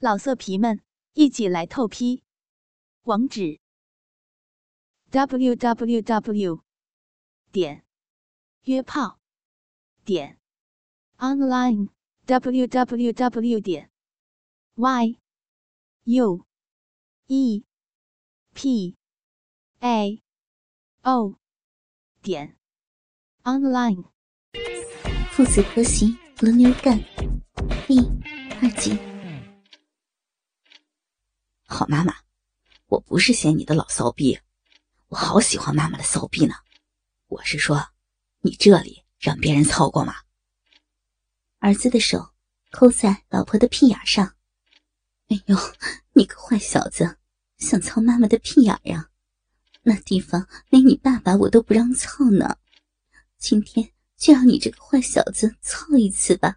老色皮们，一起来透批！网址：w w w 点约炮点 online w w w 点 y u e p a o 点 online。父子婆媳轮流干，第二集。好妈妈，我不是嫌你的老骚逼，我好喜欢妈妈的骚逼呢。我是说，你这里让别人操过吗？儿子的手抠在老婆的屁眼上。哎呦，你个坏小子，想操妈妈的屁眼呀？那地方连你爸爸我都不让操呢。今天就让你这个坏小子操一次吧。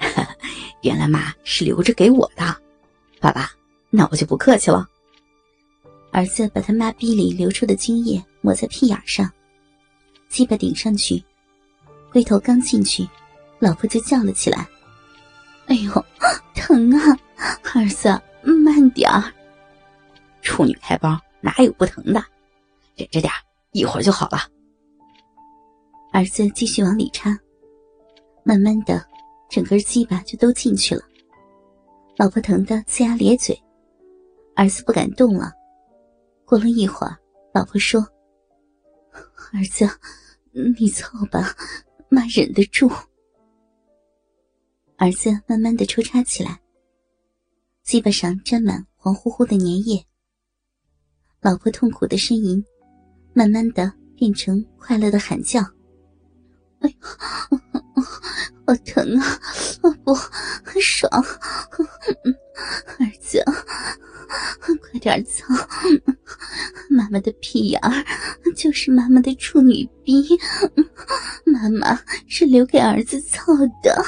原来妈是留着给我的，爸爸。那我就不客气了。儿子把他妈逼里流出的精液抹在屁眼上，鸡巴顶上去，龟头刚进去，老婆就叫了起来：“哎呦，疼啊！儿子，慢点儿。处女开包哪有不疼的？忍着点一会儿就好了。”儿子继续往里插，慢慢的，整根鸡巴就都进去了。老婆疼得呲牙咧嘴。儿子不敢动了。过了一会儿，老婆说：“儿子，你凑吧，妈忍得住。”儿子慢慢的抽插起来，鸡巴上沾满黄乎乎的粘液。老婆痛苦的呻吟，慢慢的变成快乐的喊叫：“哎呦，好疼啊！不，很爽，”点操！妈妈的屁眼儿就是妈妈的处女逼，妈妈是留给儿子操的。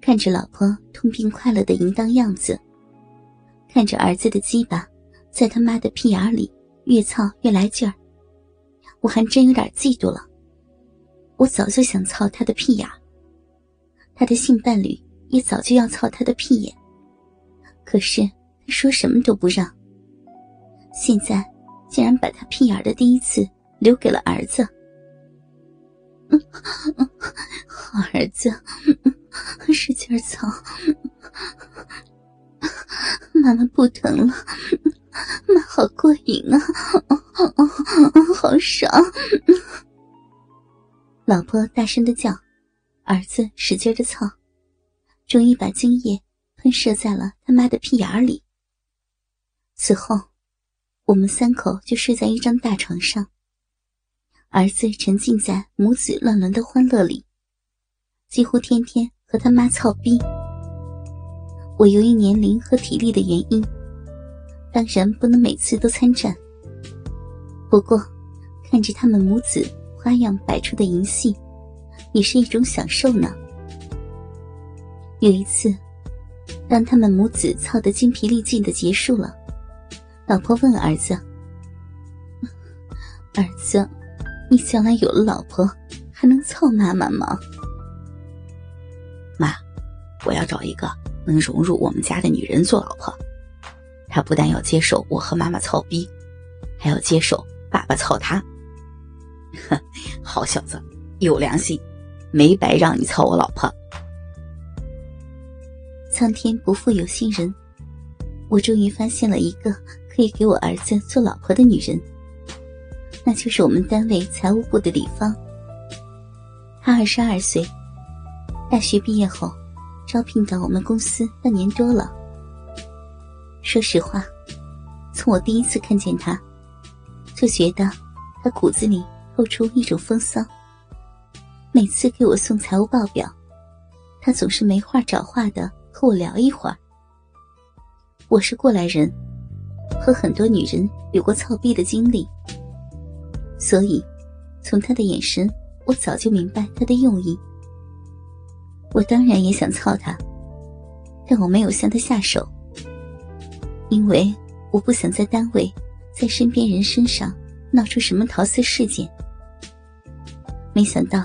看着老婆痛并快乐的淫荡样子，看着儿子的鸡巴在他妈的屁眼里越操越来劲儿，我还真有点嫉妒了。我早就想操他的屁眼，他的性伴侣也早就要操他的屁眼。可是他说什么都不让，现在竟然把他屁眼的第一次留给了儿子。好儿子，使劲操，妈妈不疼了，妈好过瘾啊，好爽！老婆大声的叫，儿子使劲的操，终于把精液。喷射在了他妈的屁眼里。此后，我们三口就睡在一张大床上。儿子沉浸在母子乱伦的欢乐里，几乎天天和他妈操逼。我由于年龄和体力的原因，当然不能每次都参战。不过，看着他们母子花样百出的淫戏，也是一种享受呢。有一次。让他们母子操得精疲力尽的结束了，老婆问儿子：“儿子，你将来有了老婆，还能操妈妈吗？”妈，我要找一个能融入我们家的女人做老婆。她不但要接受我和妈妈操逼，还要接受爸爸操她。哼，好小子，有良心，没白让你操我老婆。苍天不负有心人，我终于发现了一个可以给我儿子做老婆的女人，那就是我们单位财务部的李芳。她二十二岁，大学毕业后招聘到我们公司半年多了。说实话，从我第一次看见她，就觉得她骨子里透出一种风骚。每次给我送财务报表，她总是没话找话的。和我聊一会儿。我是过来人，和很多女人有过操逼的经历，所以从他的眼神，我早就明白他的用意。我当然也想操他，但我没有向他下手，因为我不想在单位，在身边人身上闹出什么桃色事件。没想到，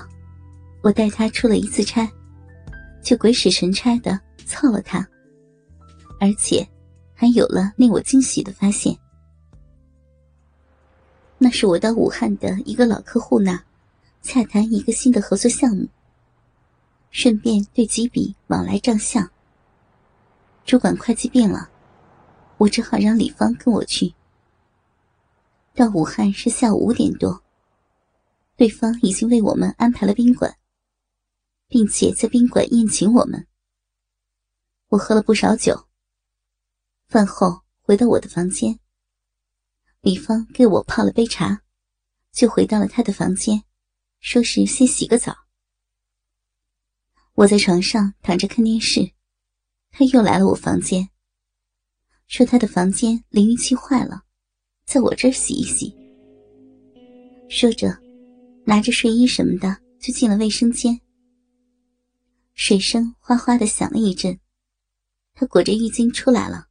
我带他出了一次差，就鬼使神差的操了他，而且还有了令我惊喜的发现。那是我到武汉的一个老客户那，洽谈一个新的合作项目，顺便对几笔往来账项。主管会计病了，我只好让李芳跟我去。到武汉是下午五点多，对方已经为我们安排了宾馆，并且在宾馆宴请我们。我喝了不少酒。饭后回到我的房间，李芳给我泡了杯茶，就回到了她的房间，说是先洗个澡。我在床上躺着看电视。他又来了我房间，说他的房间淋浴器坏了，在我这儿洗一洗。说着，拿着睡衣什么的就进了卫生间。水声哗哗的响了一阵，他裹着浴巾出来了。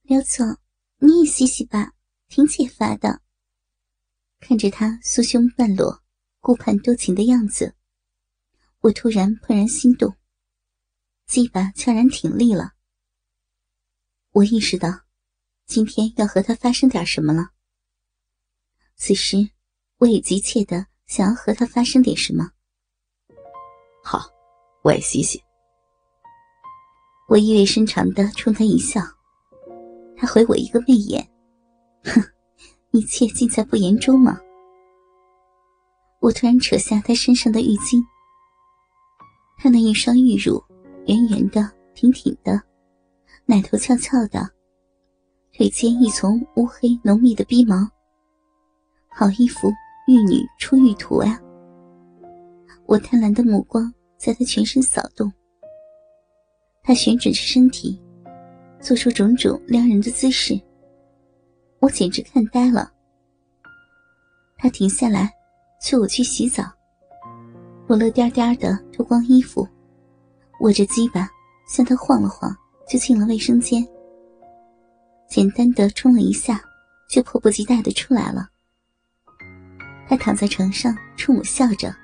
刘总，你也洗洗吧，挺解乏的。看着他酥胸半裸、顾盼多情的样子，我突然怦然心动。鸡巴悄然挺立了，我意识到，今天要和他发生点什么了。此时，我也急切的想要和他发生点什么。好，我也洗洗。我意味深长的冲他一笑，他回我一个媚眼，哼，一切尽在不言中嘛。我突然扯下他身上的浴巾，他那一双玉乳。圆圆的，挺挺的，奶头翘翘的，腿间一丛乌黑浓密的逼毛，好一幅玉女出浴图啊！我贪婪的目光在他全身扫动，他旋转着身体，做出种种撩人的姿势，我简直看呆了。他停下来，催我去洗澡，我乐颠颠的脱光衣服。握着鸡巴向他晃了晃，就进了卫生间。简单的冲了一下，就迫不及待的出来了。他躺在床上冲我笑着：“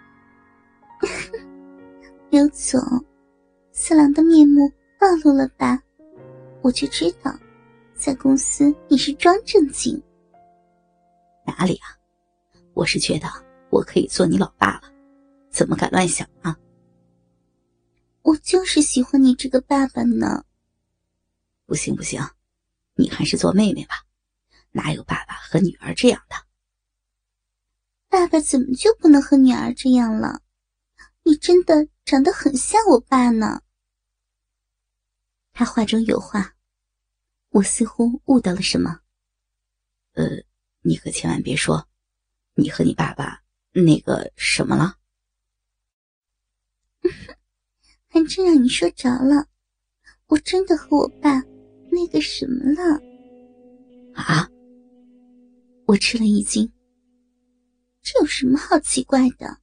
刘总，四郎的面目暴露了吧？我就知道，在公司你是装正经。哪里啊？我是觉得我可以做你老爸了，怎么敢乱想啊？”我就是喜欢你这个爸爸呢。不行不行，你还是做妹妹吧，哪有爸爸和女儿这样的？爸爸怎么就不能和女儿这样了？你真的长得很像我爸呢。他话中有话，我似乎悟到了什么。呃，你可千万别说，你和你爸爸那个什么了。还真让你说着了，我真的和我爸那个什么了。啊！我吃了一惊。这有什么好奇怪的？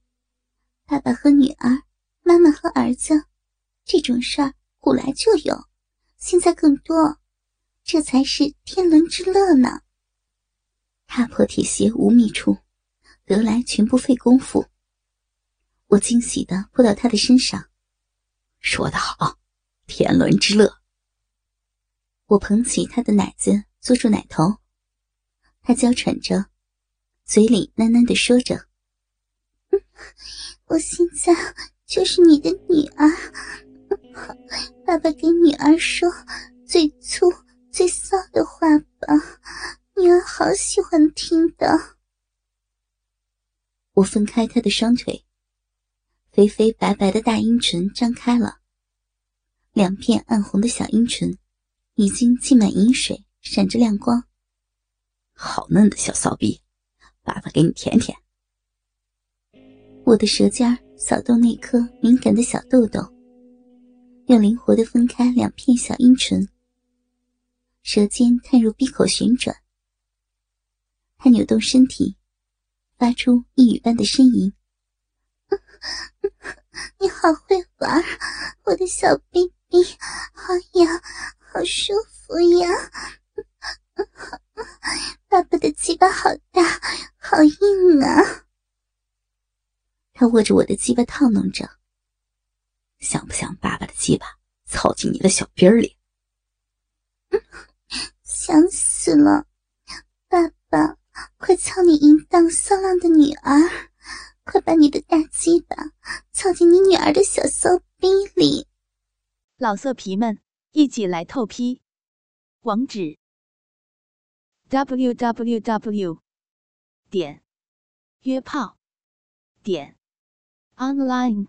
爸爸和女儿，妈妈和儿子，这种事儿古来就有，现在更多，这才是天伦之乐呢。踏破铁鞋无觅处，得来全不费工夫。我惊喜的扑到他的身上。说得好，天伦之乐。我捧起他的奶子，坐住奶头，他娇喘着，嘴里喃喃的说着：“我现在就是你的女儿，爸爸给女儿说最粗最骚的话吧，女儿好喜欢听的。”我分开他的双腿。肥肥白白的大阴唇张开了，两片暗红的小阴唇已经浸满银水，闪着亮光。好嫩的小骚逼，爸爸给你舔舔。我的舌尖扫动那颗敏感的小豆豆，又灵活地分开两片小阴唇，舌尖探入闭口旋转。他扭动身体，发出一语般的呻吟。你好会玩，我的小 baby，好痒，好舒服呀！爸爸的鸡巴好大，好硬啊！他握着我的鸡巴套弄着，想不想爸爸的鸡巴操进你的小逼儿里？想死了！爸爸，快操你淫荡骚浪的女儿！快把你的大鸡巴操进你女儿的小骚逼里！老色皮们，一起来透批！网址：w w w 点约炮点 online